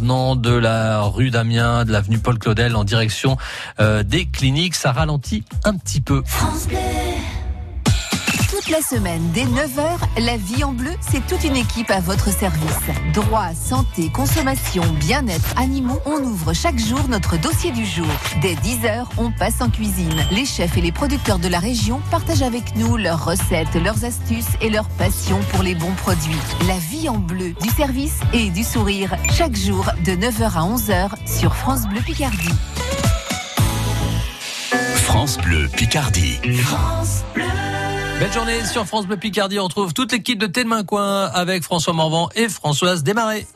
de la rue d'Amiens, de l'avenue Paul Claudel en direction euh, des cliniques. Ça ralentit un petit peu. Toute la semaine, dès 9h, la vie en bleu, c'est toute une équipe à votre service. Droit, santé, consommation, bien-être, animaux, on ouvre chaque jour notre dossier du jour. Dès 10h, on passe en cuisine. Les chefs et les producteurs de la région partagent avec nous leurs recettes, leurs astuces et leur passion pour les bons produits. La vie en bleu, du service et du sourire, chaque jour de 9h à 11h sur France Bleu Picardie. France Bleu Picardie. Belle journée sur France Bleu Picardie. On retrouve toute l'équipe de Thé de Main Coin avec François Morvan et Françoise Desmarais.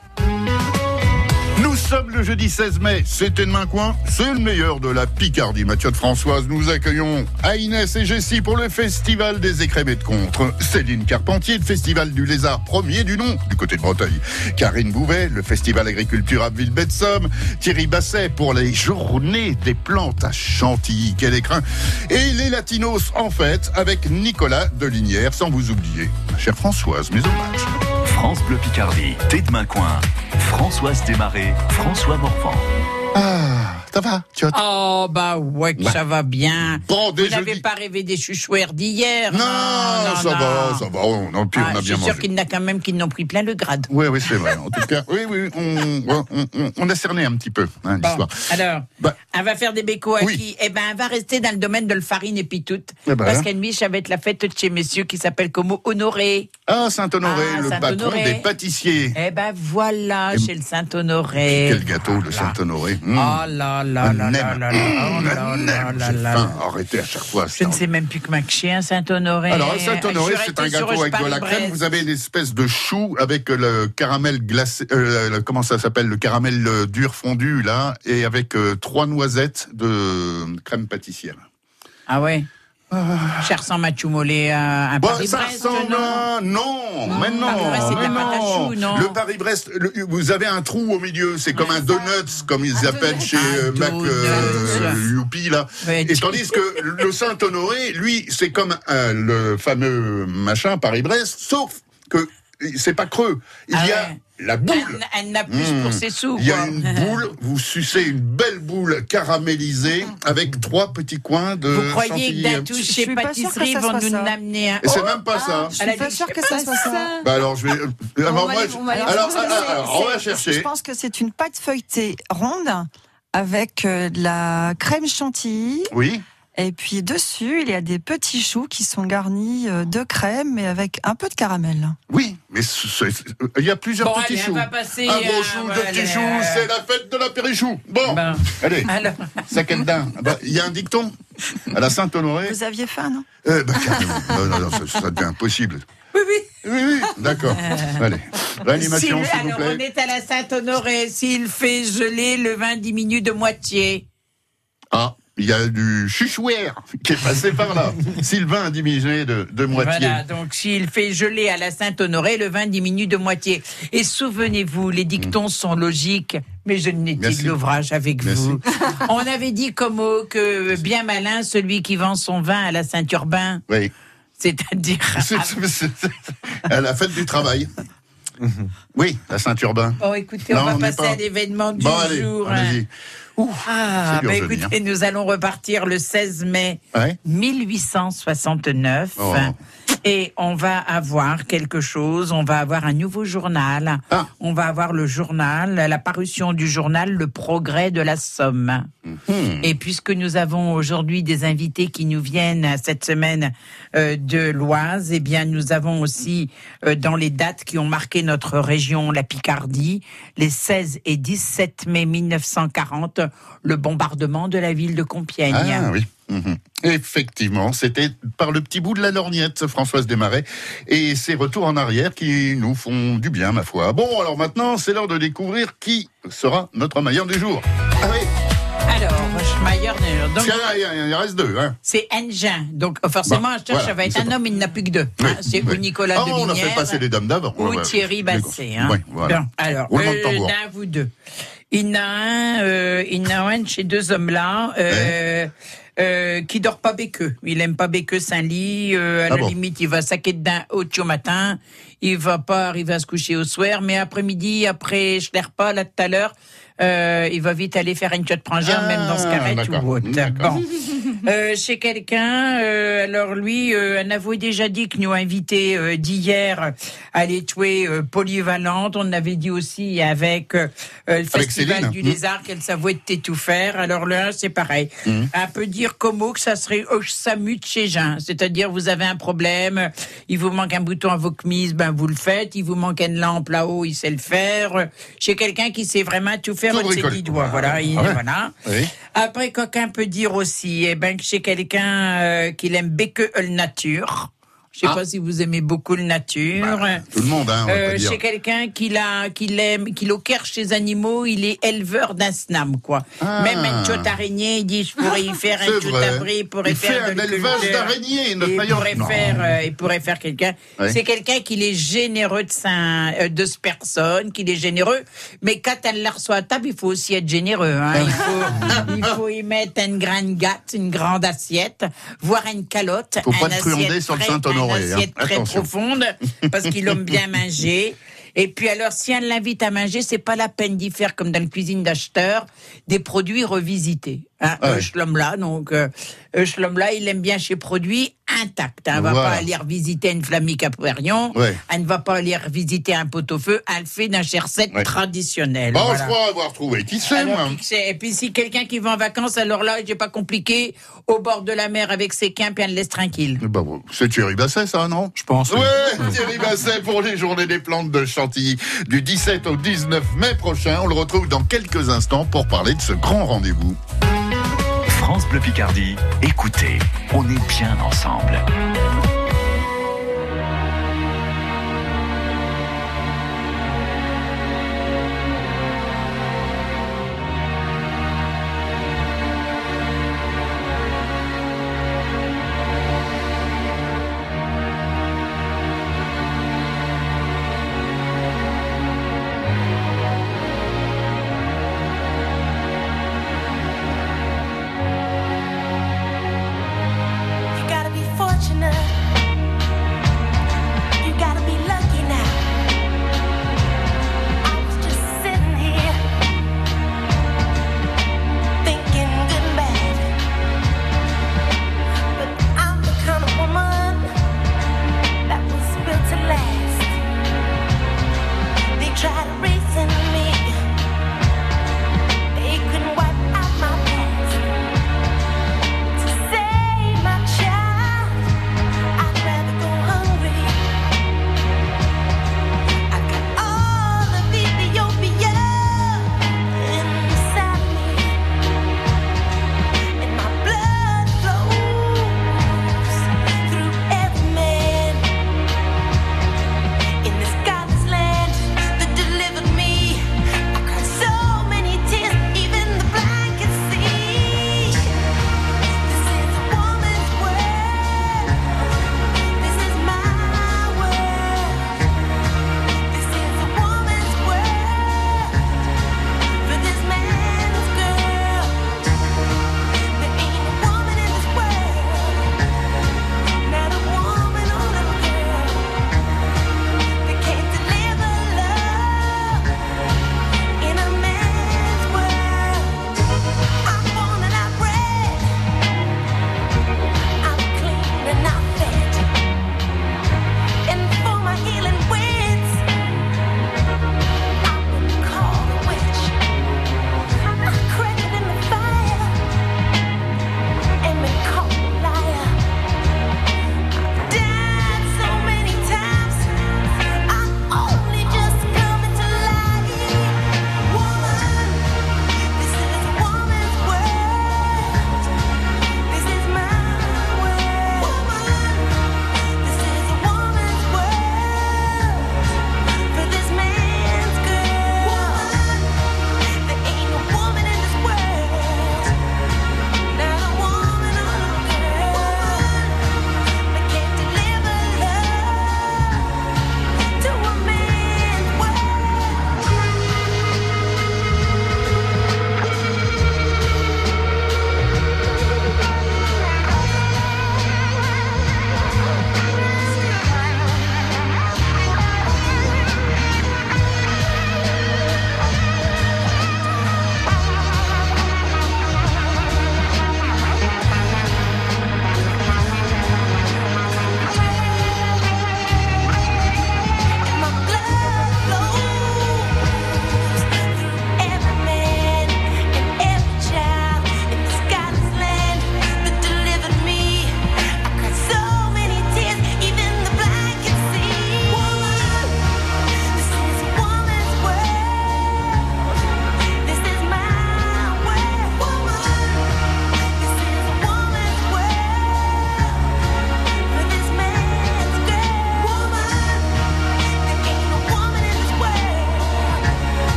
Sommes le jeudi 16 mai, c'était de main coin, c'est le meilleur de la Picardie. Mathieu de Françoise, nous accueillons Inès et Jessie pour le festival des écrémés de contre. Céline Carpentier, le festival du lézard premier du nom, du côté de Breteuil. Karine Bouvet, le festival agriculture à Villebet de Somme. Thierry Basset pour les journées des plantes à Chantilly, quel écrin. Et les Latinos en fête avec Nicolas Delinière, sans vous oublier, chère Françoise, mes hommages. France Bleu Picardie. Thé de. Françoise Desmarais. François Morvan. Ah, ça va tu as... Oh, bah ouais, que Bah. ça va bien. Bon, Vous n'avez pas rêvé des chouchouères d'hier Non, ça va, ça va. On, puis Ah, on a je bien suis mangé. sûr qu'il y en a quand même qui n'ont pris plein le grade. Oui, oui, c'est vrai. En tout cas, oui, oui, on, on, on- on a cerné un petit peu hein, Bon, l'histoire. alors, Bah. elle va faire des bécos à Oui. qui? Eh ben, elle va rester dans le domaine de le farine et puis tout. Eh ben. Parce qu'elle nuit, ça va être la fête de chez messieurs qui s'appelle comme Honoré. Ah, Saint-Honoré, Ah, le Saint-Honoré. patron des pâtissiers. Eh ben, voilà, Et- chez le Saint-Honoré. Quel gâteau, le. Saint-Honoré. Mmh. Oh là là là là là là, oh là là. Arrêtez à chaque fois. Je ne sais même plus que ma chien Saint-Honoré. Alors, Saint-Honoré, c'est un gâteau avec de la crème. Vous avez une espèce de chou avec le caramel glacé, euh, comment ça s'appelle, le caramel euh, dur fondu, là, et avec euh, trois noisettes de crème pâtissière. Ah ouais Cher sans Mathieu Mollet, un, un Bon, Paris-Brest, ça ressemble non à... Non, Non, mais non, Paris-Brest, mais pâte à non. choux, non Le Paris-Brest, vous avez un trou au milieu, c'est comme un donut, comme ils appellent chez euh, Mac euh. Youpi, là. Et tandis que le Saint-Honoré, lui, c'est comme euh, le fameux machin Paris-Brest, sauf que c'est pas creux. Il Ah y a ouais. La boule. Elle, n'a plus Mmh. pour ses sous. Il y a une boule, vous sucez une belle boule caramélisée avec trois petits coins de Vous croyez que chantilly. d'un chez que pâtisserie vont nous amener un. Et c'est même pas ça. Je suis pas sûre que ça soit ça. Bah alors je vais. alors, on va aller alors, voir. alors, alors, on va C'est- chercher. Je pense que c'est une pâte feuilletée ronde avec euh, de la crème chantilly. Oui. Et puis dessus, il y a des petits choux qui sont garnis euh, de crème et avec un peu de caramel. Oui, mais ce- ce- il y a plusieurs Bon, petits allez, on choux. va passer. Un euh, gros chou, deux voilà. petits choux, c'est la fête de l'apérichou. Bon, Bon. allez, Alors, ça d'un Bah, Il y a un dicton à la Saint-Honoré. Vous aviez faim, non? Eh ben, carrément. non, non, non, ça, ça devient impossible. oui, oui. Oui, oui, d'accord. Allez, réanimation, S'il- s'il vous alors, on plaît. est à la Saint-Honoré. S'il fait geler, le vin diminue de moitié. Ah, il y a du chuchouère qui est passé par là. Sylvain a diminué de, de moitié. Voilà, donc s'il fait geler à la Saint-Honoré, le vin diminue de moitié. Et souvenez-vous, les dictons sont logiques, mais je n'ai dit Merci. de l'ouvrage avec Merci. vous. On avait dit comme mot que bien malin celui qui vend son vin à la Saint-Urbain, Oui. c'est-à-dire C'est- c'est- c'est- à la fête du travail. Oui, la Saint-Urbain. Bon, écoutez, Non, on va on passer pas- à l'événement du Bon, allez, jour. hein. Ouh, Ah, bah écoutez, nous allons repartir le 16 mai Ouais. 1869 Oh. Et on va avoir quelque chose, on va avoir un nouveau journal. Ah. On va avoir le journal, la parution du journal Le Progrès de la Somme. Hmm. Et puisque nous avons aujourd'hui des invités qui nous viennent cette semaine euh, de l'Oise, eh bien nous avons aussi euh, dans les dates qui ont marqué notre région, la Picardie, les 16 et 17 mai 1940, le bombardement de la ville de Compiègne. Ah oui. Mhm. Effectivement, c'était par le petit bout de la lorgnette, Françoise Desmarais, et ses retours en arrière qui nous font du bien, ma foi. Bon, alors maintenant, c'est l'heure de découvrir qui sera notre maillot du jour. Ah oui, Alors, Schmeier, donc il y a- il reste deux. Hein. c'est Engin. Donc euh, forcément, voilà, ça va être un pas- homme, il n'a plus que deux. Oui, Hein, c'est oui. ou Nicolas Ah, de on a fait passer les dames d'avant. ou Ouais. Thierry Basset. Hein. Oui, voilà. Bon, alors, d'un, vous deux. Il y en a un, euh, il y en a un de ces deux hommes-là. Euh, euh, qui dort pas béqueux. Il aime pas béqueux Saint-Lit. Euh, à Ah la bon. limite, il va saquer d'un haut au matin. Il va pas arriver à se coucher au soir. Mais après-midi, après je l'air pas là tout à l'heure, euh, il va vite aller faire une shot prangère, Ah, même dans ce carrette d'accord. ou autre. Bon. Euh, chez quelqu'un, euh, alors lui, euh, on avait déjà dit que nous invité euh, d'hier à l'étouée euh, polyvalente. On avait dit aussi avec le Avec Festival Céline. du Mmh. lézard qu'elle savait tout faire. Alors là, c'est pareil. Un peu dire comme mot que ça serait oh, Samu de chez Jean. C'est-à-dire, vous avez un problème, il vous manque un bouton à vos chemises, ben vous le faites. Il vous manque une lampe là-haut, il sait le faire. Chez quelqu'un qui sait vraiment tout faire Tout de ses dix doigts. Voilà, il- Ah ouais. voilà. Oui. Après, quelqu'un peut dire aussi, eh ben, chez quelqu'un euh, qu'il aime que nature. Je sais Ah. pas si vous aimez beaucoup le nature. Tout le monde, hein, on Euh, pas chez quelqu'un qui l'a, qui l'aime, qui l'occupe chez les animaux, il est éleveur d'un snam, quoi. Ah. Même un chot araignée, il dit, je pourrais y faire un C'est chot vrai. abri, il pourrait Il faire fait de un élevage notre Il pourrait faire, euh, il pourrait faire quelqu'un. C'est quelqu'un qui est généreux de sa, euh, de ce personne, qu'il est généreux. Mais quand elle la reçoit à table, il faut aussi être généreux, hein. Il faut, il faut y mettre une grande gâte, une grande assiette, voire une calotte. Faut pas une te truander assiette sur le Saint-Honoré, Une hein. assiette très Attention. profonde, parce qu'il aime bien manger. Et puis alors, si elle l'invite à manger, c'est pas la peine d'y faire comme dans la cuisine d'acheteur, des produits revisités. Hein, Ah ouais. Schlumla, donc euh, euh, Schlumla, il aime bien chez produits intacts. hein. Elle va Voilà. pas aller revisiter une flamique à Poirion. Ouais. Elle ne va pas aller revisiter un pot-au-feu. Elle le fait d'un recette Ouais. traditionnelle. Bon, voilà. je crois avoir trouvé. Qui sait, Alors, moi qui sait? Et puis si quelqu'un qui va en vacances, alors là, j'ai pas compliqué, au bord de la mer avec ses quins, puis elle le laisse tranquille. Bah, bon, C'est Thierry Basset, ça, non? Je pense. oui. Ouais, Thierry Basset pour les journées des plantes de Chantilly du 17 au 19 mai prochain. On le retrouve dans quelques instants pour parler de ce grand rendez-vous. France Bleu Picardie, écoutez, on est bien ensemble.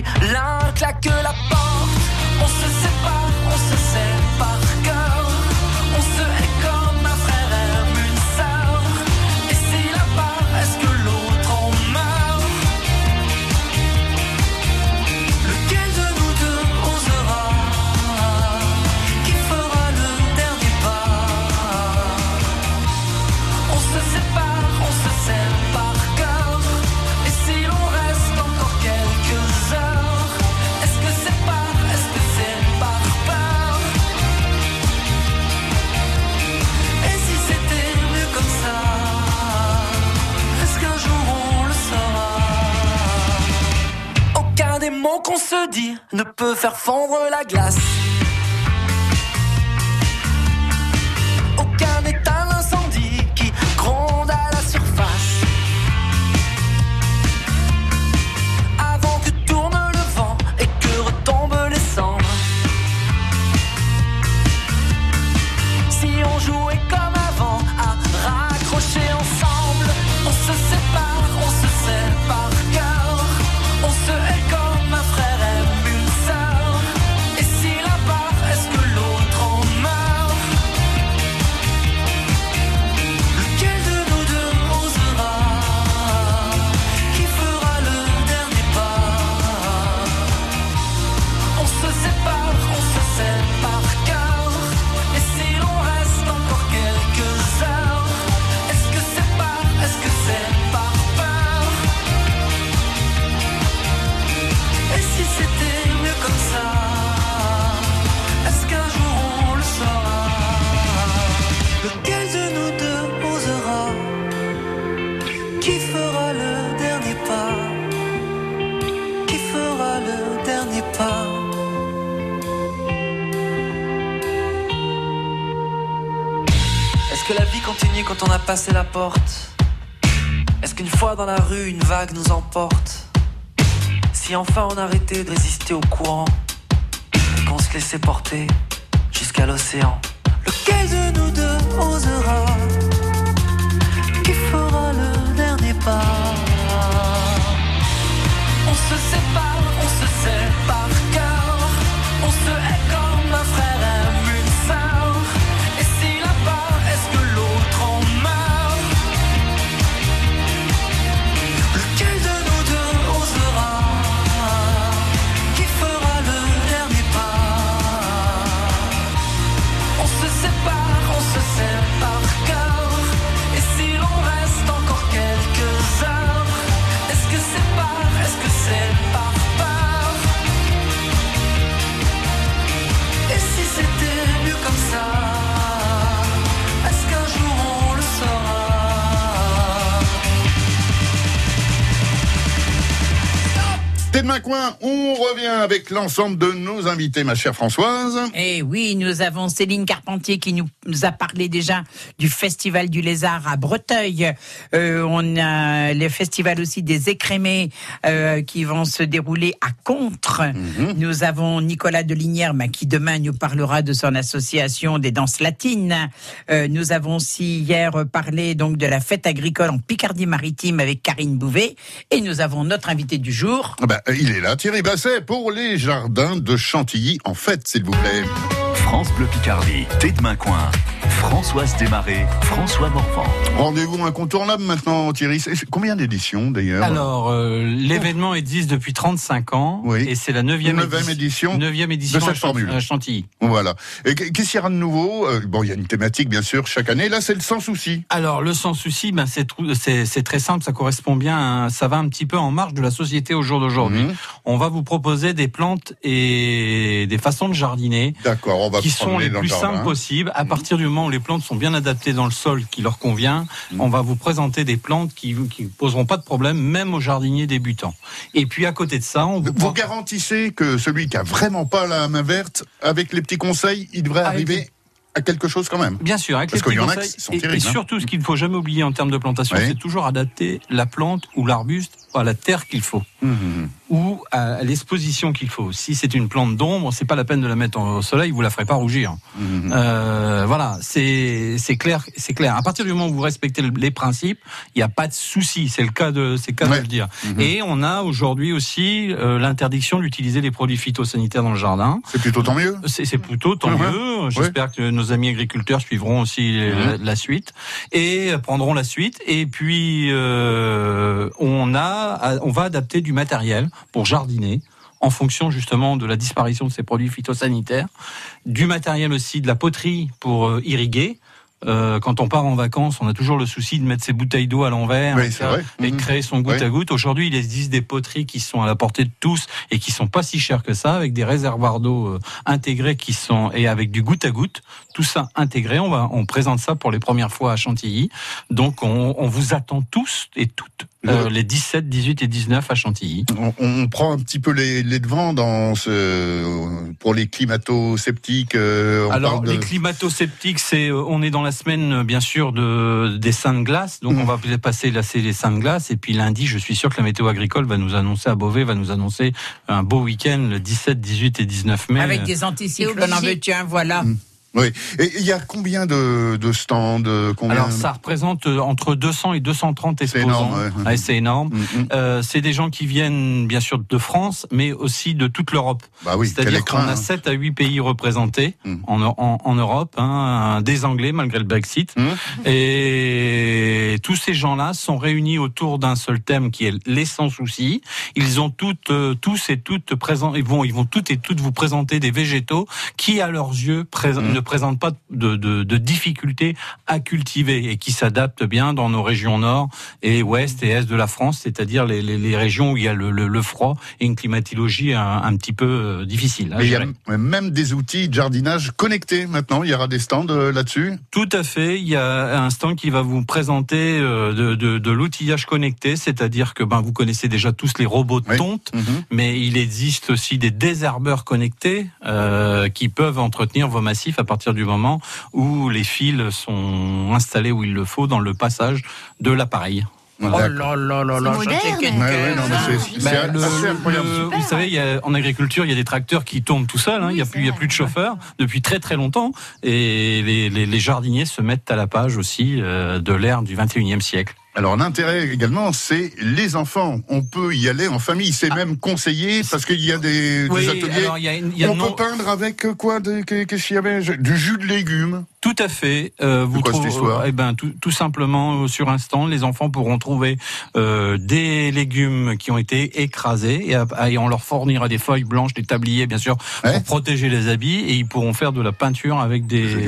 L'un claque la porte On se sépare, qu'on se dit ne peut faire fondre la glace dans la rue, une vague nous emporte. Si enfin on arrêtait de résister au courant et qu'on se laissait porter jusqu'à l'océan. Lequel de nous deux osera Coin, on revient avec l'ensemble de nos invités, ma chère Françoise. Et Eh oui, nous avons Céline Carpentier qui nous a parlé déjà du Festival du Lézard à Breteuil. Euh, on a le festival aussi des écrémés euh, qui vont se dérouler à Contre. Nous avons Nicolas Delinière bah, qui demain nous parlera de son association des danses latines. Euh, nous avons aussi hier parlé donc de la fête agricole en Picardie-Maritime avec Karine Bouvet. Et nous avons notre invité du jour. Ah bah, il est là, Thierry Basset, pour les jardins de Chantilly, en fait, s'il vous plaît. France Bleu Picardie, Thé de Main-Coin. Françoise Desmarais, François Morvan. Rendez-vous incontournable maintenant, Thierry. Combien d'éditions, d'ailleurs Alors, euh, l'événement existe depuis 35 ans Oui. et c'est la neuvième Neuvième édition neuvième édition de cette à formule. à Chantilly. Voilà. Et qu'est-ce qu'il y aura de nouveau Euh, Bon, il y a une thématique, bien sûr, chaque année. Là, c'est le sans souci. Alors, le sans souci, ben, c'est trou- c'est c'est très simple, ça correspond bien, à- ça va un petit peu en marge de la société au jour d'aujourd'hui. Mhm. On va vous proposer des plantes et des façons de jardiner. D'accord, on va qui sont les plus le simples possibles. À partir du moment où les plantes sont bien adaptées dans le sol qui leur convient, Mhm. on va vous présenter des plantes qui qui poseront pas de problème, même aux jardiniers débutants. Et puis à côté de ça, on vous, Vous garantissez que celui qui a vraiment pas la main verte, avec les petits conseils, il devrait Avec arriver les- à quelque chose quand même. Bien sûr, avec Parce les y en a conseils. qui sont et, terribles, et hein. surtout, ce qu'il ne faut jamais oublier en termes de plantation, Oui. c'est toujours adapter la plante ou l'arbuste à la terre qu'il faut ou à l'exposition qu'il faut. Si c'est une plante d'ombre, c'est pas la peine de la mettre au soleil, vous la ferez pas rougir. Euh, voilà, c'est clair, c'est clair. À partir du moment où vous respectez le- les principes, il n'y a pas de souci. C'est le cas de c'est le cas Ouais. de le dire. Mhm. Et on a aujourd'hui aussi euh, l'interdiction d'utiliser des produits phytosanitaires dans le jardin. C'est plutôt tant mieux. C'est plutôt tant mieux. J'espère que nos amis agriculteurs suivront aussi la, la suite et prendront la suite. Et puis euh, on a, on va adapter du matériel pour jardiner en fonction justement de la disparition de ces produits phytosanitaires, du matériel aussi de la poterie pour euh, irriguer. Euh, quand on part en vacances, on a toujours le souci de mettre ses bouteilles d'eau à l'envers Oui, et Mhm. créer son goutte à goutte. Aujourd'hui, il existe des poteries qui sont à la portée de tous et qui sont pas si chères que ça, avec des réservoirs d'eau euh, intégrés qui sont et avec du goutte à goutte. Tout ça intégré. On va, on présente ça pour les premières fois à Chantilly. Donc, on, on vous attend tous et toutes euh, les 17, 18 et 19 à Chantilly. On, on prend un petit peu les, les devants dans ce, pour les climato-sceptiques. euh, on Alors, parle de- les climato-sceptiques, c'est, euh, on est dans la semaine, bien sûr, de, des seins de glace. Donc, Mhm. on va passer lasser les seins de glace. Et puis, lundi, je suis sûr que la météo agricole va nous annoncer à Beauvais, va nous annoncer un beau week-end le 17, 18 et 19 mai. Avec des anticyclones en veux-tu un, voilà. Oui. Et il y a combien de, de stands euh, combien... Alors, ça représente euh, entre 200 et 230 C'est exposants. énorme, ouais. Ouais, c'est énorme. Mhm. Euh, c'est des gens qui viennent, bien sûr, de France, mais aussi de toute l'Europe. Bah oui, C'est-à-dire qu'on a hein. 7 à 8 pays représentés Mm. en, en, en Europe, hein, des Anglais malgré le Brexit. Mm. Et tous ces gens-là sont réunis autour d'un seul thème qui est les sans soucis. Ils ont toutes, tous et toutes présents, ils vont, ils vont toutes et toutes vous présenter des végétaux qui, à leurs yeux, Mm. ne présentent pas de, de, de difficultés à cultiver et qui s'adaptent bien dans nos régions nord et ouest et est de la France, c'est-à-dire les, les, les régions où il y a le, le, le froid et une climatologie un, un petit peu euh, difficile. il y a même des outils de jardinage connectés maintenant. Il y aura des stands euh, là-dessus. Tout à fait. Il y a un stand qui va vous présenter euh, de, de, de l'outillage connecté, c'est-à-dire que ben, vous connaissez déjà tous les robots de Oui. tonte, Mhm. mais il existe aussi des désherbeurs connectés euh, qui peuvent entretenir vos massifs à partir du moment où les fils sont installés où il le faut dans le passage de l'appareil. Oh là là là là, vous savez, il y a- en agriculture, il y a des tracteurs qui tournent tout seuls. hein, Oui, il y a plus, y a plus de chauffeurs depuis très très longtemps. Et les, les- les jardiniers se mettent à la page aussi euh, de l'ère du 21e siècle. Alors l'intérêt également, c'est les enfants. On peut y aller en famille. C'est même conseillé parce qu'il y a des, Ah. Ateliers. alors il y a, une- il y a On non- peut peindre avec euh, quoi Qu'est-ce qu'il y avait Du jus de légumes. Tout à fait. Euh, vous quoi trouvez- histoire eh ben, tout, tout simplement euh, sur un stand, les enfants pourront trouver euh, des légumes qui ont été écrasés et, à- et on leur fournira des feuilles blanches, des tabliers bien sûr Ouais. pour protéger les habits et ils pourront faire de la peinture avec des oui.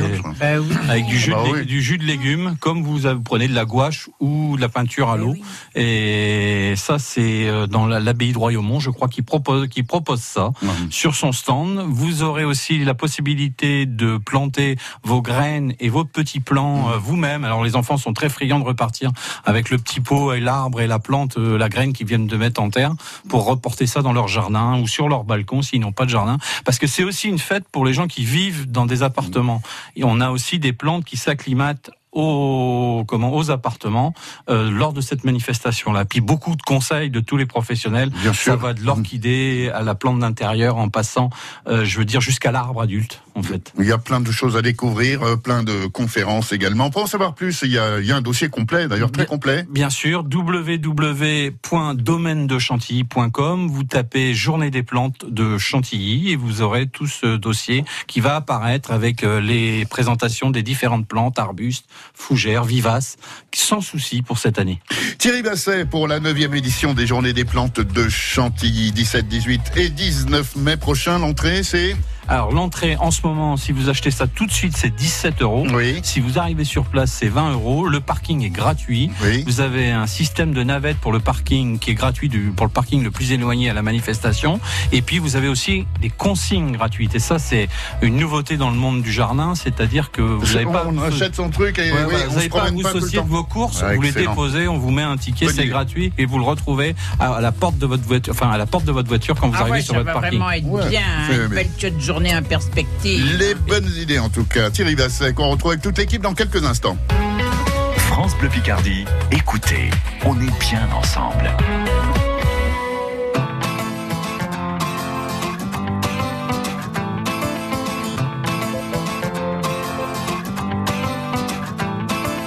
avec du jus, Bah de, lé- oui. du jus de légumes comme vous, prenez de la gouache ou de la peinture à l'eau et ça c'est euh, dans la- l'abbaye de Royaumont je crois qu'il propose qui propose ça sur son stand. Vous aurez aussi la possibilité de planter vos graines et vos petits plants euh, vous-même. Alors les enfants sont très friands de repartir avec le petit pot et l'arbre et la plante, euh, la graine qu'ils viennent de mettre en terre pour reporter ça dans leur jardin ou sur leur balcon s'ils n'ont pas de jardin. Parce que c'est aussi une fête pour les gens qui vivent dans des appartements. Et on a aussi des plantes qui s'acclimatent aux comment aux appartements euh, lors de cette manifestation là puis beaucoup de conseils de tous les professionnels Bien ça sûr. va de l'orchidée à la plante d'intérieur en passant, euh, je veux dire, jusqu'à l'arbre adulte, en fait. Il y a plein de choses à découvrir, euh, plein de conférences également. Pour en savoir plus, il y a, il y a un dossier complet, d'ailleurs très Bien- complet. Bien sûr, www.domaine-de-chantilly.com, vous tapez Journée des plantes de Chantilly et vous aurez tout ce dossier qui va apparaître avec les présentations des différentes plantes, arbustes, fougères, vivaces, sans souci pour cette année. Thierry Basset pour la 9e édition des Journées des plantes de Chantilly, 17, 18 et 19 mai prochain. L'entrée, c'est Alors l'entrée en ce moment, si vous achetez ça tout de suite, c'est 17 euros. Oui. Si vous arrivez sur place, c'est 20 euros. Le parking est gratuit. Oui. Vous avez un système de navette pour le parking qui est gratuit du, pour le parking le plus éloigné à la manifestation. Et puis vous avez aussi des consignes gratuites. Et ça, c'est une nouveauté dans le monde du jardin, c'est-à-dire que vous n'avez pas. on achète son truc et Ouais, oui, voilà, on vous n'avez pas à vous soucier de vos courses, Ouais, vous les déposez, on vous met un ticket, c'est gratuit et vous le retrouvez à, à la porte de votre voiture, enfin à la porte de votre voiture quand vous Ah arrivez ouais, sur ça votre va parking. vraiment être Ouais, bien, hein, une belle journée en perspective. Les bonnes idées en tout cas. Thierry Vassek, on retrouve avec toute l'équipe dans quelques instants. France Bleu Picardie, écoutez, on est bien ensemble.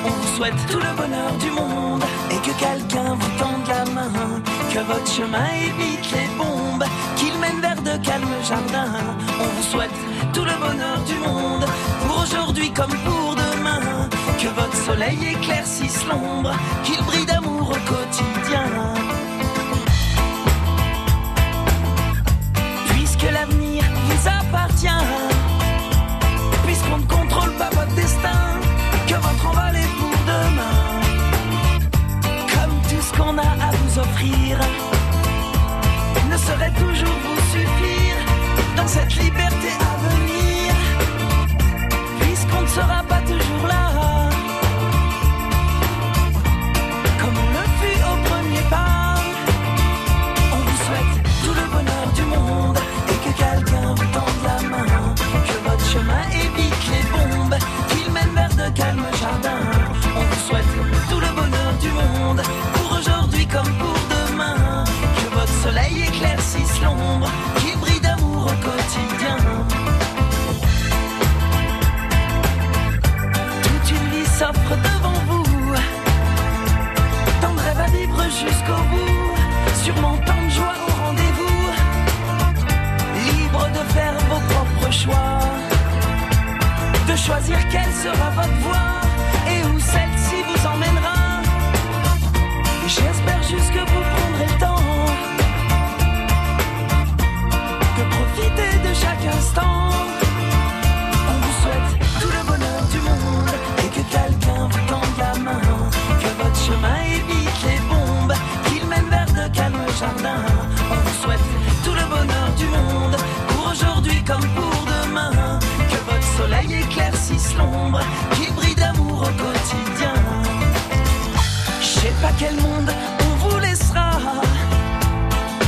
On vous souhaite tout le bonheur du monde et que quelqu'un vous tende la main, que votre chemin évite les qu'il calmes jardins. On vous souhaite tout le bonheur du monde pour aujourd'hui comme pour demain, que votre soleil éclaircisse l'ombre, qu'il brille d'amour au quotidien. Puisque l'avenir vous appartient puisqu'on ne contrôle pas votre destin, que votre est pour demain. Comme tout ce qu'on a à vous offrir cette liberté choisir quelle sera votre voie et où celle-ci vous emmènera. J'espère juste que vous qu'il brille d'amour au quotidien. Je sais pas quel monde on vous laissera.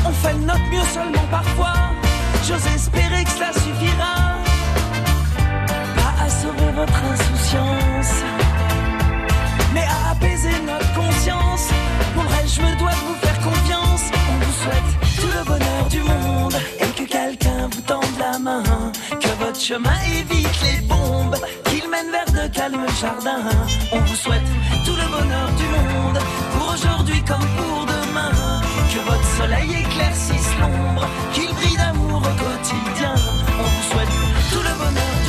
On fait notre mieux seulement parfois. J'ose espérer que cela suffira. Pas à sauver votre insouciance, mais à apaiser notre conscience. Pour le reste, je me dois de vous faire confiance. On vous souhaite tout le bonheur du monde et que quelqu'un vous tende la main. Que votre chemin évite les bombes, mène vers de calmes jardins. On vous souhaite tout le bonheur du monde pour aujourd'hui comme pour demain. Que votre soleil éclaircisse l'ombre, qu'il brille d'amour au quotidien. On vous souhaite tout le bonheur du monde.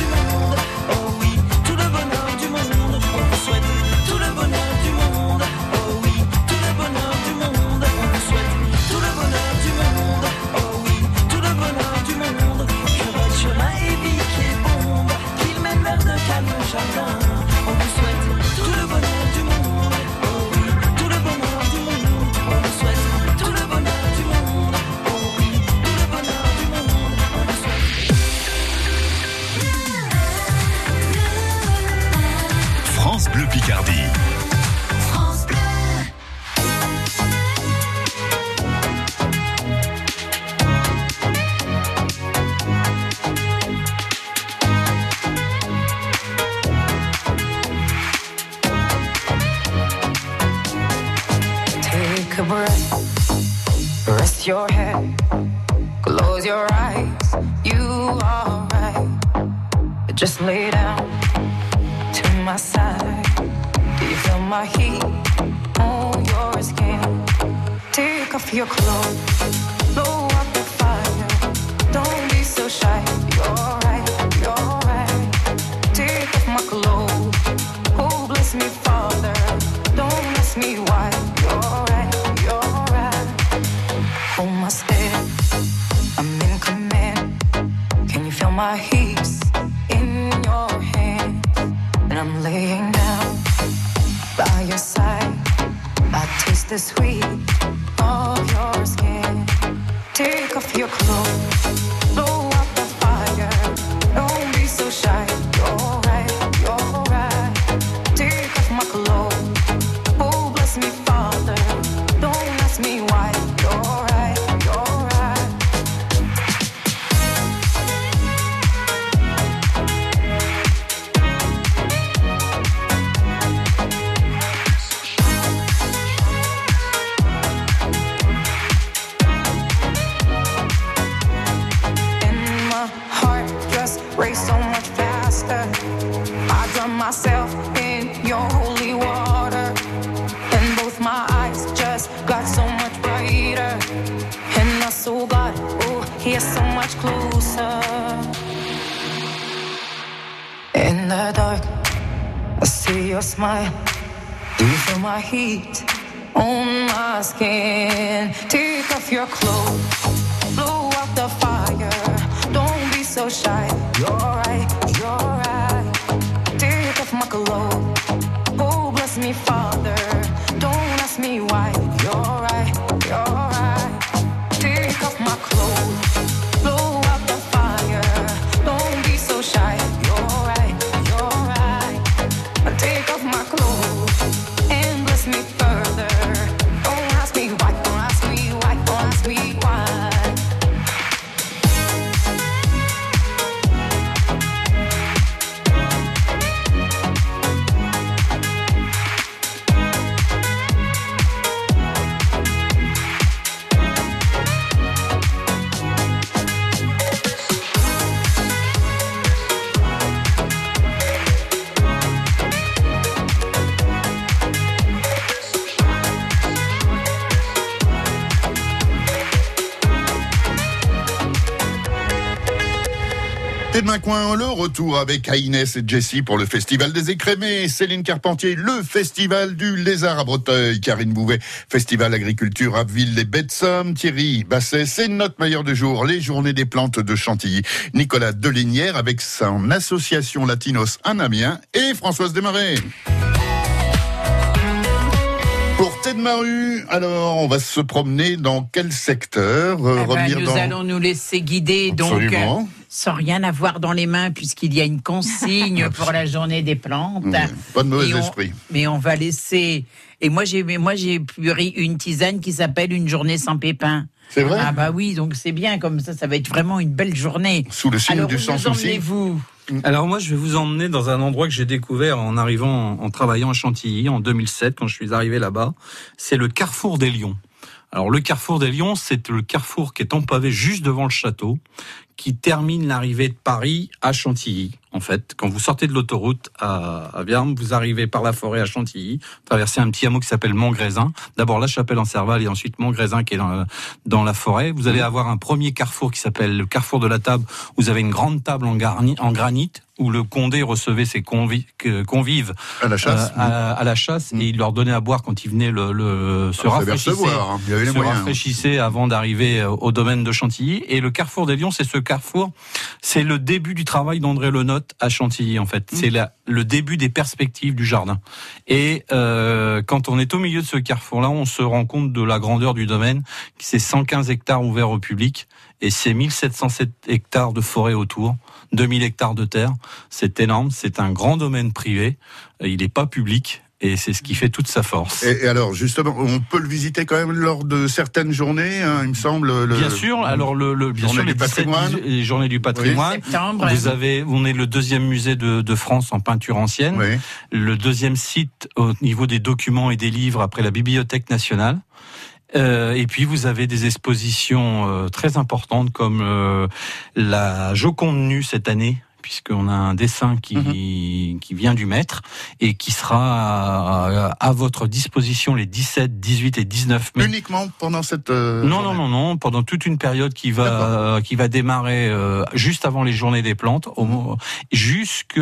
Smile. Do you feel my heat on my skin? Take off your clothes blow out the fire. Don't be so shy. Demain coin, le retour avec Aïnès et Jessie pour le Festival des Écrémés. Céline Carpentier, le Festival du Lézard à Breteuil. Karine Bouvet, Festival Agriculture Abbeville les Baies de Somme. Thierry Basset, c'est notre meilleur de jour, les Journées des Plantes de Chantilly. Nicolas Delinière avec son association Latinos en Amiens et Françoise Desmarais. Pour Tête Maru, alors on va se promener dans quel secteur? Euh, Eh ben, nous dans... allons nous laisser guider, donc Absolument. euh, sans rien avoir dans les mains, puisqu'il y a une consigne pour la journée des plantes. Mmh, pas de mauvais on- esprit. Mais on va laisser. Et moi, j'ai, mais moi, j'ai pris une tisane qui s'appelle Une journée sans pépins. C'est vrai Ah bah oui, donc c'est bien comme ça, ça va être vraiment une belle journée. Sous le signe Alors, du sans souci. emmenez-vous Alors moi, je vais vous emmener dans un endroit que j'ai découvert en arrivant, en, en travaillant à Chantilly en 2007, quand je suis arrivé là-bas. C'est le Carrefour des Lions. Alors le Carrefour des Lions, c'est le carrefour qui est empavé juste devant le château, qui termine l'arrivée de Paris à Chantilly. En fait, quand vous sortez de l'autoroute à, à vous arrivez par la forêt à Chantilly, traversez un petit hameau qui s'appelle Montgrésin. D'abord la chapelle en Serval et ensuite Montgrésin qui est dans, la- dans la forêt. Vous allez avoir un premier carrefour qui s'appelle le carrefour de la table. Vous avez une grande table en, garni- en granit où le Condé recevait ses convi- convives À la chasse. euh, à, à la chasse et il leur donnait à boire quand ils venaient le, le- se Ah, devait rafraîchisser, hein. Il y avait les se moyens, hein. avant d'arriver euh, au domaine de Chantilly. Et le carrefour des Lions, c'est ce carrefour, c'est le début du travail d'André Lenotte à Chantilly en fait. C'est la- le début des perspectives du jardin. Et euh, quand on est au milieu de ce carrefour-là, on se rend compte de la grandeur du domaine. C'est 115 hectares ouverts au public et c'est 1707 hectares de forêt autour, 2000 hectares de terre. C'est énorme. C'est un grand domaine privé. Il n'est pas public. Et c'est ce qui fait toute sa force. Et, et alors, justement, on peut le visiter quand même lors de certaines journées, hein, il me semble. Le... Bien sûr, alors le, le bien Journée sûr, les du 17 patrimoine. les journées du patrimoine. Septembre. Vous avez, on est le deuxième musée de, de France en peinture ancienne, Oui. le deuxième site au niveau des documents et des livres après la Bibliothèque nationale. Euh, et puis vous avez des expositions euh, très importantes comme euh, la Joconde nue cette année puisqu'on a un dessin qui, Mhm. qui vient du maître et qui sera à, à votre disposition les 17, 18 et 19 mai. Uniquement pendant cette. euh, Non, non, non, non, pendant toute une période qui va qui va démarrer euh, juste avant les journées des plantes, au, mo- jusque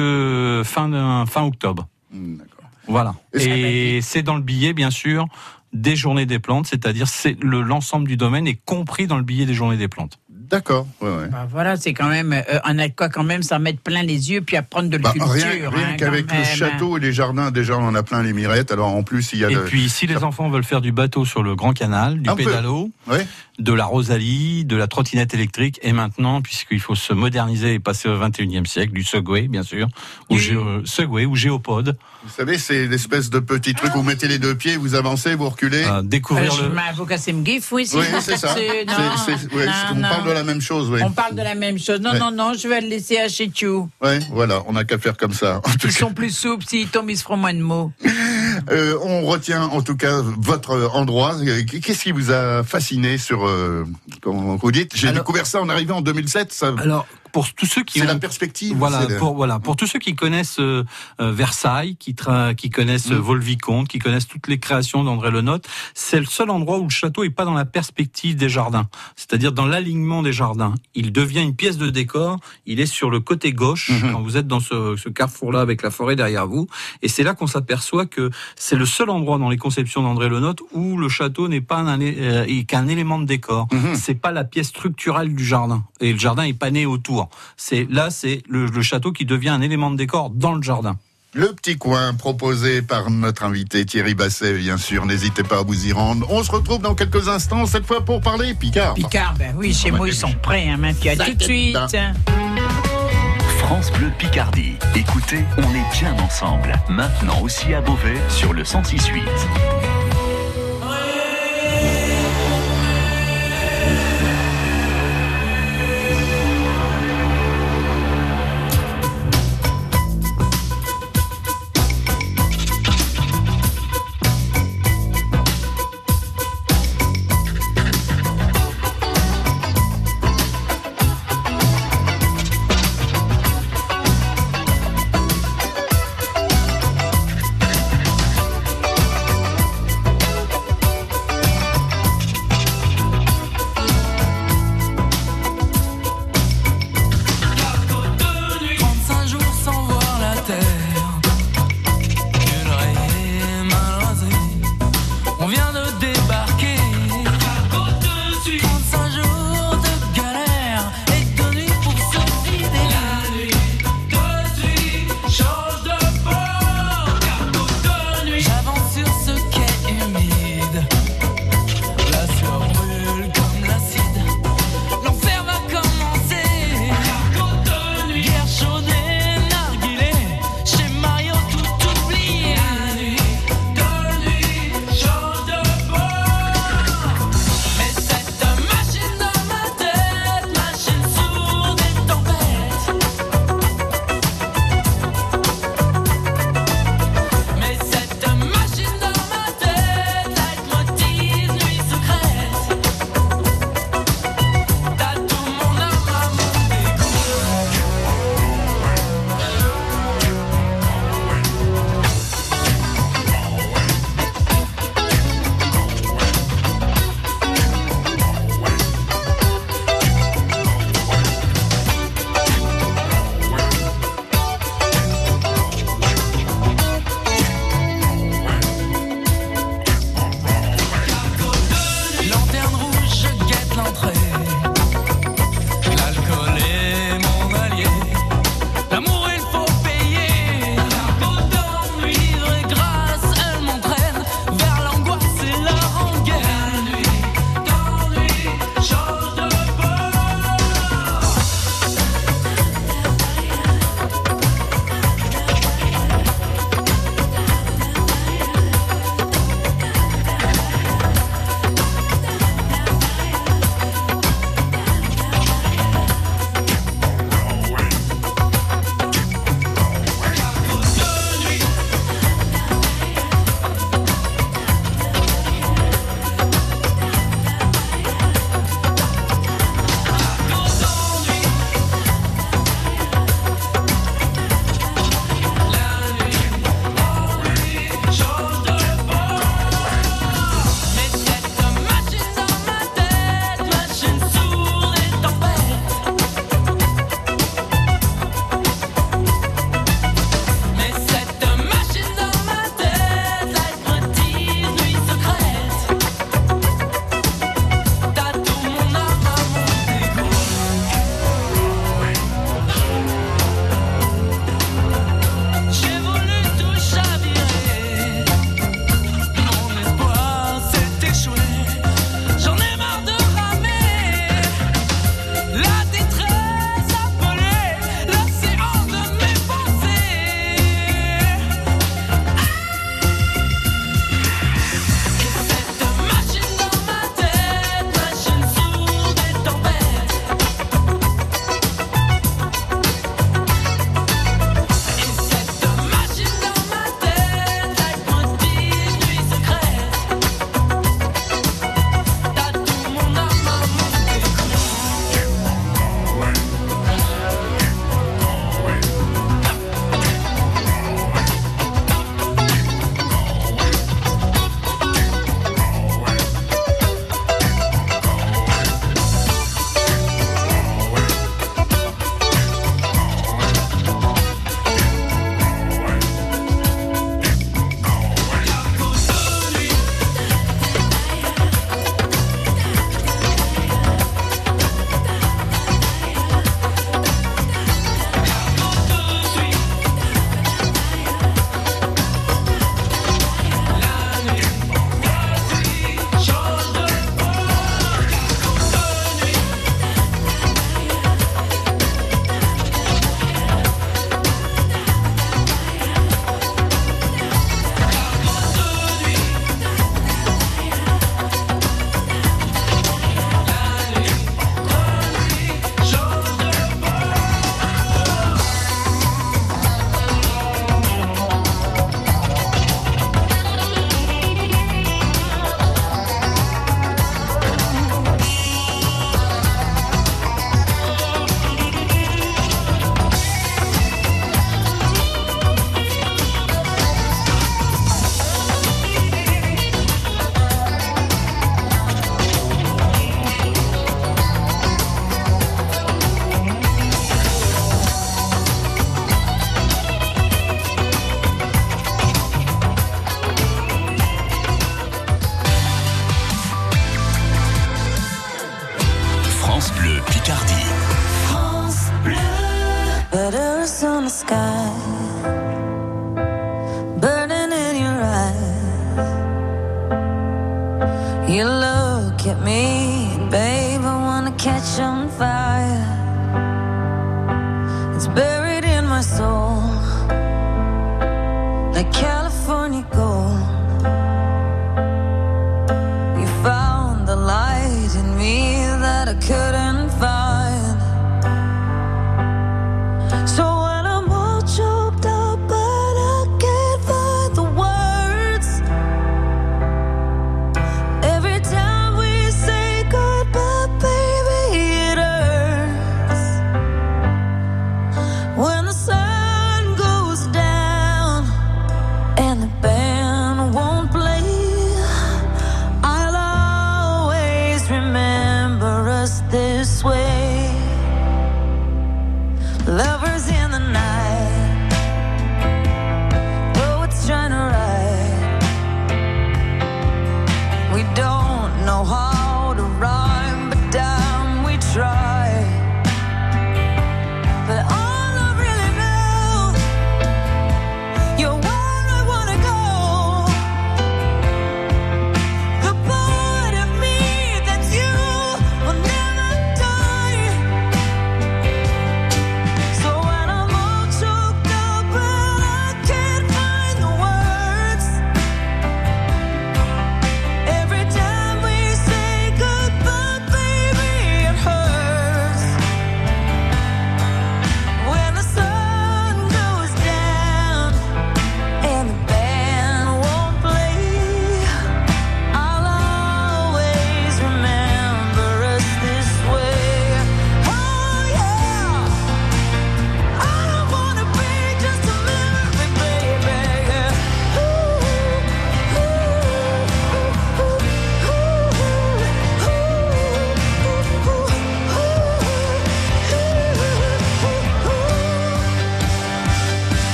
fin fin octobre. D'accord. Voilà. Et c'est dans le billet, bien sûr, des journées des plantes, c'est-à-dire c'est le l'ensemble du domaine est compris dans le billet des journées des plantes. D'accord. Ouais, ouais. Bah, voilà, c'est quand même, euh, on a quoi quand même s'en mettre plein les yeux puis apprendre de la Bah, culture. rien rien hein, qu'avec le même. château et les jardins, déjà on en a plein les mirettes. Alors en plus, il y a Et le- puis, si les enfants veulent faire du bateau sur le Grand Canal, du Un peu. pédalo, Ouais. De la Rosalie, de la trottinette électrique, et maintenant, puisqu'il faut se moderniser et passer au 21e siècle, du Segway, bien sûr, ou Oui. Géo- Segway ou Géopode, Vous savez, c'est l'espèce de petit truc où vous mettez les deux pieds, vous avancez, vous reculez. Euh, découvrir je le... que c'est me giffe, oui, oui, c'est ça. là-dessus. Non, C'est- c'est- ouais, non, on non. parle de la même chose, oui. On parle de la même chose. Non, Ouais. non, non, je vais le laisser à chez you. Ouais, voilà, on n'a qu'à faire comme ça. En tout Ils cas, sont plus souples, s'ils tombent, ils se feront moins de mots. euh, on retient en tout cas votre euh, endroit. Euh, Qu'est-ce qui vous a fasciné sur, euh, comment vous dites J'ai découvert ça en arrivant en 2007. Ça, Alors, pour tous ceux qui c'est ont... la perspective. Voilà c'est le- pour, voilà, pour tous ceux qui connaissent euh, euh, Versailles, qui, tra- qui connaissent Mm. euh, Volvicomte, qui connaissent toutes les créations d'André Le Nôtre, c'est le seul endroit où le château est pas dans la perspective des jardins, c'est-à-dire dans l'alignement des jardins. Il devient une pièce de décor, il est sur le côté gauche Mhm. quand vous êtes dans ce, ce carrefour-là avec la forêt derrière vous, et c'est là qu'on s'aperçoit que c'est le seul endroit dans les conceptions d'André Le Nôtre où le château n'est pas un, euh, qu'un élément de décor. Mhm. C'est pas la pièce structurelle du jardin, et le jardin est pas né autour. C'est là, c'est le, le château qui devient un élément de décor dans le jardin. Le petit coin proposé par notre invité Thierry Basset, bien sûr. N'hésitez pas à vous y rendre. On se retrouve dans quelques instants, cette fois pour parler Picard. Picard, ben oui, chez moi, ils sont prêts, hein, Mathieu. Tout de suite. France Bleu Picardie. Écoutez, on est bien ensemble. Maintenant aussi à Beauvais sur le 106.8.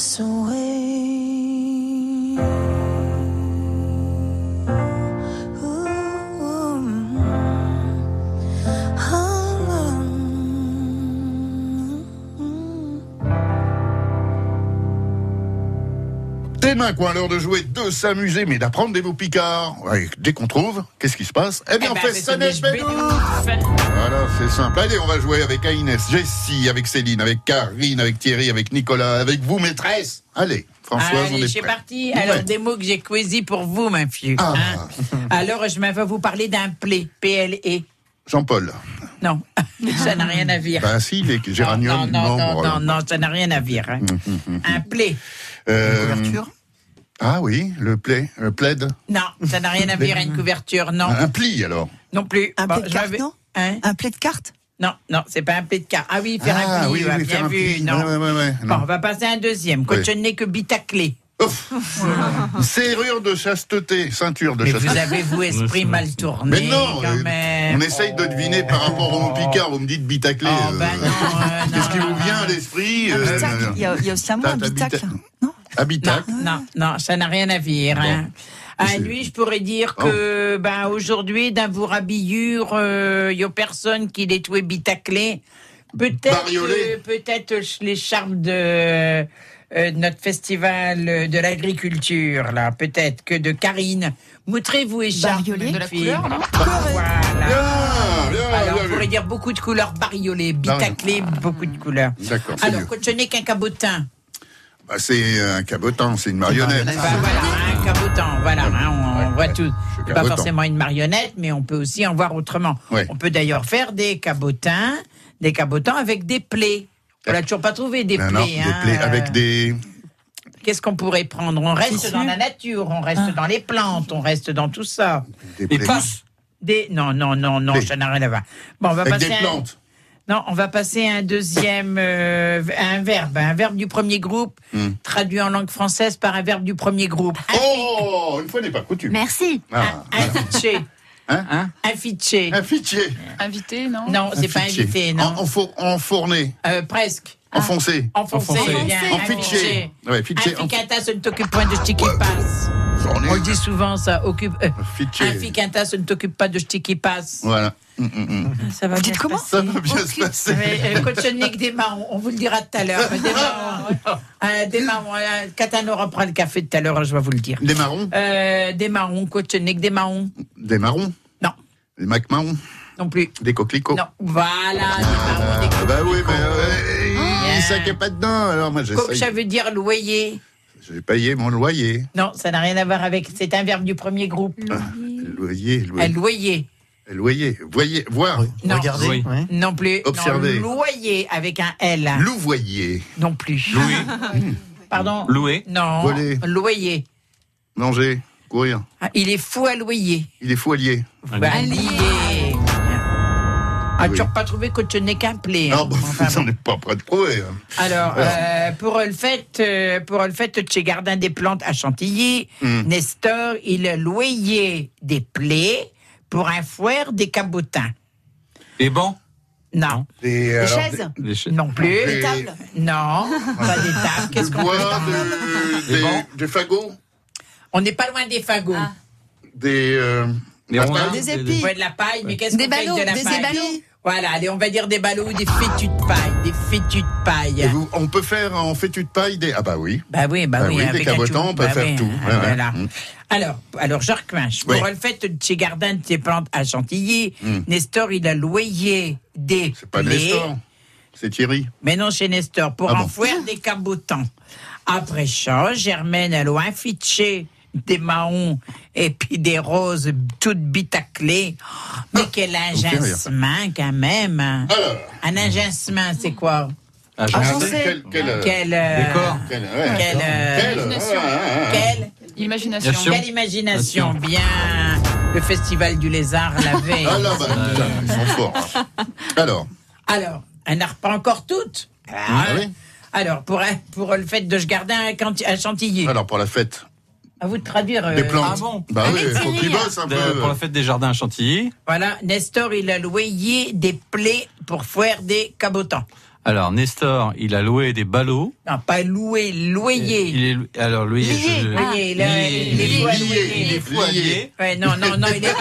this way. Tes mains, quoi, l'heure de jouer, de s'amuser, mais d'apprendre des mots picards. Ouais, dès qu'on trouve, qu'est-ce qui se passe? Eh bien, Eh on ben, fait sonner bédoufs. Voilà, c'est simple. Allez, on va jouer avec Agnès, Jessie, avec Céline, avec Karine, avec Thierry, avec Nicolas, avec vous, maîtresse. Allez, Françoise, on Allez, est c'est parti. Ouais. Alors, des mots que j'ai choisis pour vous, ma fille. Ah. hein. Alors, je vais vous parler d'un plé, P-L-E. Jean-Paul. E. Non, ça n'a rien à dire. Bah si, les non, géraniums. non, non, non, non, non, ça n'a rien à dire. hein. Un plé. Euh, Ah oui, le plaid, le plaid. Non, ça n'a rien à dire à une couverture, non. Un pli alors. Non plus. Un Bon, play de carte, non Hein Un play de carte? Non, non, c'est pas un plé de carte. Ah oui, faire Ah un pli, oui, oui, bien faire un vu. pli. Non. Ouais, ouais, ouais, ouais, Bon, on va passer à un deuxième. Quand Oui. je n'ai que bitaclé. Serrure de chasteté, ceinture de Mais chasteté. vous avez, vous, esprit mal tourné, Mais non, quand euh, même. on essaye de deviner par rapport au mot picard. Vous me dites bitaclé. Oh, euh, ben non, euh, Qu'est-ce qui vous vient à l'esprit Un euh, bitacle. Il y, a- aussi un mot, bitacle. bita- Non Habitacle Non, non, ça n'a rien à dire. hein. À C'est- lui, je pourrais dire Oh. que ben, aujourd'hui, dans vos rhabillures, il n'y a personne qui les trouve bitaclé. Peut-être euh, peut-être les charmes de euh, notre festival de l'agriculture, là, peut-être que de Karine. Montrez-vous écharpe, Bariolé ma De la fille. couleur, non Voilà. Bien, bien, Alors, bien on pourrait dire beaucoup de couleurs bariolées, bitaclées, beaucoup de couleurs. Alors, quand je n'ai qu'un cabotin, Bah, c'est un cabotin, c'est une marionnette. bah, voilà, un cabotin, voilà, hein, on, on voit ouais, tout. pas forcément une marionnette, mais on peut aussi en voir autrement. Ouais. On peut d'ailleurs faire des cabotins, des cabotins avec des plaies. On l'a toujours pas trouvé des Non, plaies. non, des hein, plaies euh, avec des. Qu'est-ce qu'on pourrait prendre? On reste Tissu. dans la nature, on reste dans les plantes, on reste dans tout ça. des Et plaies. Des non non non non, Des. ça n'a rien à voir. Bon, on va Avec passer des un- plantes. Non, on va passer à un deuxième, euh, un verbe, un verbe du premier groupe, Hmm. traduit en langue française par un verbe du premier groupe. Oh, une fois n'est pas coutume. Merci. Ah, Affiché. Hein Affiché. un fichier. Invité, non Non, c'est pas invité, non. En, en, four- en fourné, Euh, presque. enfoncé. Enfoncé. Enfoncé. bien, En un fichier. fichier. Ouais, fichier. Un En ficata, ça ne t'occupe point de ce qui ai On dit souvent, ça. Occupe, euh, un ça ne t'occupe pas de ce qui passe. Voilà. Hum, hum, hum. Ça va Vous bien dites comment. Ça va bien se passer. Mais, euh, Cochonnick des marrons, on vous le dira tout à l'heure. Des marrons. Euh, des marrons. euh, Catano reprend le café tout à l'heure, je vais vous le dire. Des marrons Euh, des marrons, Cochonnick, des marrons. Des marrons Non, Des macs marrons non plus. Des coquelicots Non, voilà, des marrons, des Ah bah oui, mais euh, Bien. il est pas dedans. Alors moi Coq, ça veut dire loyer. J'ai payé mon loyer. Non, ça n'a rien à voir avec. C'est un verbe du premier groupe. Loyer, Un loyer. loyer. Loyer. Voyez, voir. Non, Regardez. Oui. Non plus. Observer. Non, loyer avec un L. Louvoyer. Non plus. Louis. Pardon. Loué. Non. Voler. Loyer. Manger. Courir. Ah, il est fou à loyer. Il est fou allié. Allié. Ah, Oui. tu n'as pas trouvé que tu n'es qu'un plé. Non, hein. bah, Enfin, j'en ai pas près de trouver. hein. Alors, euh, pour le fait, euh, pour le fait, chez Gardin des Plantes à Chantilly, Hmm. Nestor, il a loyé des plaies pour un foire des cabotins. Et bon Non, Des, alors, chaises? Les chaises. non plus. Des tables? Non, pas des tables. des- Qu'est-ce qu'on de- des, bancs? des fagots, On n'est pas loin des fagots. Ah. des. euh, rondins. paille. Des épis. Ouais, de la paille, mais qu'est-ce Des qu'on fait de la des paille? Voilà, allez, on va dire des ballots ou des fétus de paille. Des fétus de paille. Vous- on peut faire en fétu de paille des. Ah bah oui. Bah oui, bah, Bah oui. oui, des avec un cabotants, on peut Bah faire oui, tout. ah, voilà. Mm. Alors, alors, Jacques Quinche, pour le fait de chez Gardin de ses plantes à Chantilly, Mm. Nestor, il a loyé des C'est pas. Nestor. C'est Thierry. Mais non, chez Nestor, pour Ah en bon. faire des cabotants. Après ça, Germaine, a affiché des mahons et puis des roses toutes bitaclées. Mais quel Ah, rire. agencement, quand même. Alors. Un agencement, c'est quoi? Ah, Quel, j'en sais. quel, quel, euh, Quel... euh, Décor. quel, ouais. Quel, euh, Quel, Imagination. quel- Imagination. Bien sûr. quelle imagination, bien. Le festival du lézard l'avait. Ah là, bah, putain, ils sont forts. hein. Alors, Alors, elle n'a pas encore toutes. Ah oui. Alors, pour, pour le fait de je garder un canti- à Chantilly, alors pour la fête à vous de traduire. euh, des plantes. ah bon Bah oui, faut un De- peu. pour la fête des jardins à Chantilly. Voilà, Nestor, il a loué des plaies pour faire des cabotants. Alors, Nestor, il a loué des ballots. Non, pas louer, loyer. Il est, alors, lui, Lié, je- lié, il a- lié, il est lié, fou à lié, il est fou à Lié. Ouais, non, non, non, il est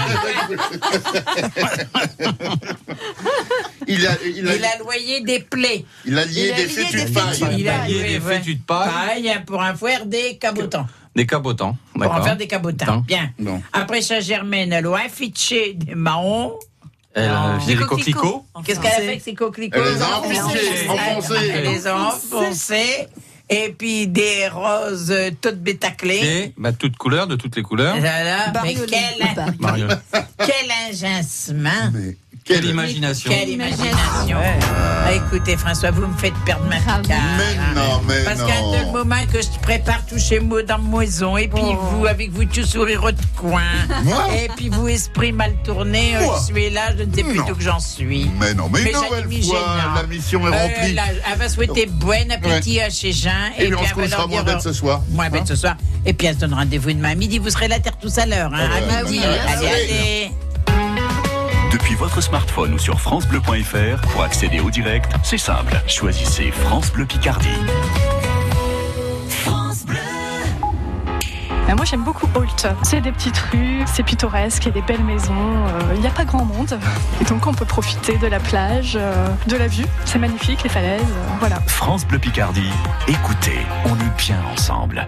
Il a, il a, Il a loyé des plaies. il a lié il a des lié fétus des de paille. Il a lié loué, des ouais, fétus de paille. paille pour en faire des cabotants. Des cabotants. Pour en D'accord. faire des cabotants. Attends. Bien. Après ça, Germaine, elle a affiché des marrons. Elle a Non. fait des coquelicots. Qu'est-ce qu'elle a fait avec ces coquelicots Elle les a Enfoncés. Elle les a enfoncés. Et puis des roses euh, toutes bétaclées. Et, bah, toutes couleurs, de toutes les couleurs. Voilà. Mais quel, Mario. quel agencement. Mais Quelle quel- imagination. Quelle imagination. Ah, écoutez, François, vous me faites perdre ma picard. Mais non, mais Parce qu'à non. le moment que je prépare tout chez moi dans ma maison, et puis vous, avec vous, tout sourire de coin, Moi et puis vous, esprit mal tourné, euh, Moi je suis là, je ne sais plus d'où que j'en suis. Mais non, mais, Mais une nouvelle fois, gênant. la mission est Euh, remplie. là, elle va souhaiter bon appétit à chez Jean. Et puis on se couchera moins bête ce soir. Moins bête ce soir. Et puis elle se donne rendez-vous demain à midi. Vous serez là terre tous à l'heure. Hein, Ah à midi. allez, allez. Depuis votre smartphone ou sur FranceBleu.fr, pour accéder au direct, c'est simple. Choisissez France Bleu Picardie. Euh, Moi j'aime beaucoup Holt. C'est des petites rues, c'est pittoresque, il y a des belles maisons, euh, il n'y a pas grand monde. Et donc on peut profiter de la plage, euh, de la vue. C'est magnifique, les falaises, euh, voilà. France Bleu Picardie. Écoutez, on est bien ensemble.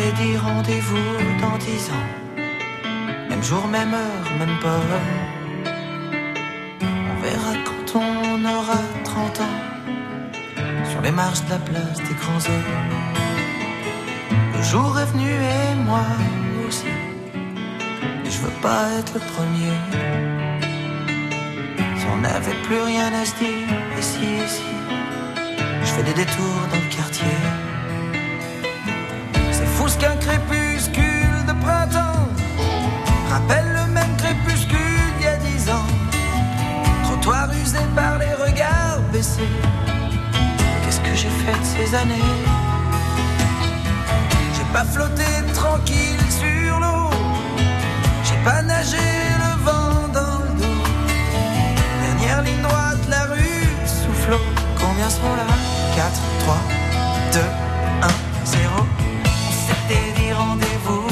s'était dit rendez-vous dans dix ans. Même jour, même heure, même pomme. On verra quand on aura 30 ans. Sur les marches de la place des grands hommes. Le jour est venu et moi aussi. Et je veux pas être le premier. Si on n'avait plus rien à se dire, ici, ici. Je fais des détours dans le quartier. Qu'un crépuscule de printemps rappelle le même crépuscule d'il y a dix ans. Trottoir usé par les regards baissés. Qu'est-ce que j'ai fait de ces années? J'ai pas flotté tranquille sur l'eau. J'ai pas nagé le vent dans le dos. Dernière ligne droite, la rue soufflot. Combien seront là? 4, 3, 2, rendez-vous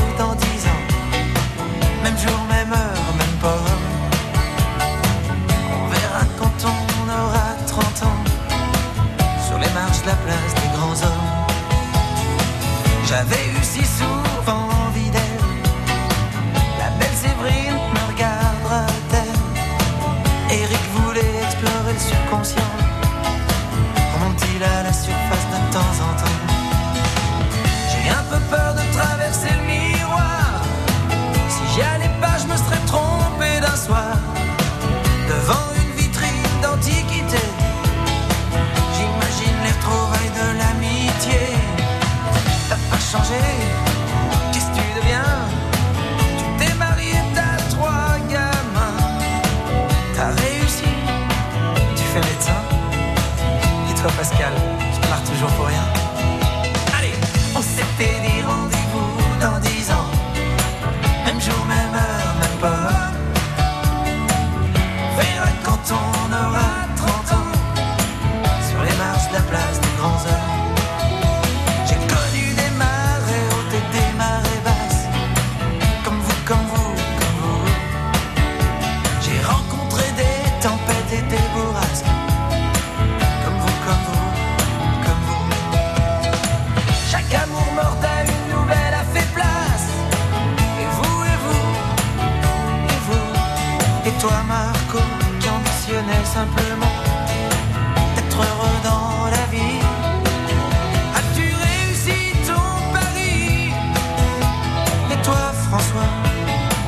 François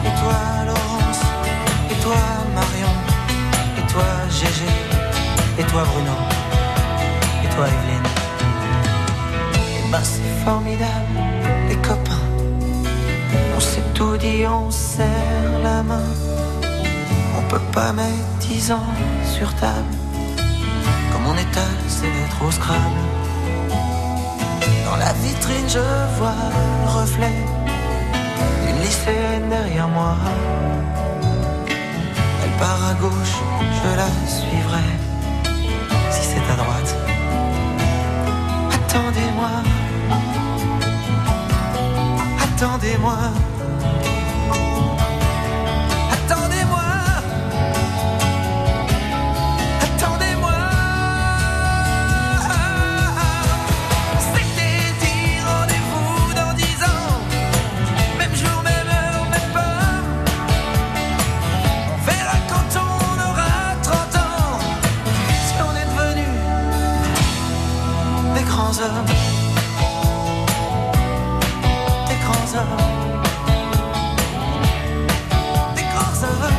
Et toi, Laurence Et toi, Marion Et toi, Gégé Et toi, Bruno Et toi, Evelyne Eh ben, c'est formidable, les copains. On s'est tout dit, on serre la main. On peut pas mettre dix ans sur table. Comme on étale, c'est d'être au Scrabble. Dans la vitrine, je vois le reflet lycéenne derrière moi. Elle part à gauche, je la suivrai. Si c'est à droite. Attendez-moi. Attendez-moi. Grands hommes. Des grands hommes. Des grands hommes.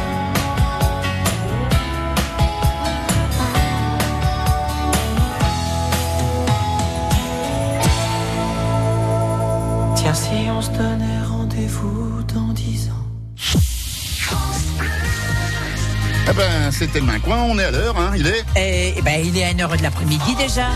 Tiens, si on se donnait rendez-vous dans dix ans. Eh ben, c'était le main coin, on est à l'heure, hein, il est Eh ben, il est à 1h de l'après-midi déjà.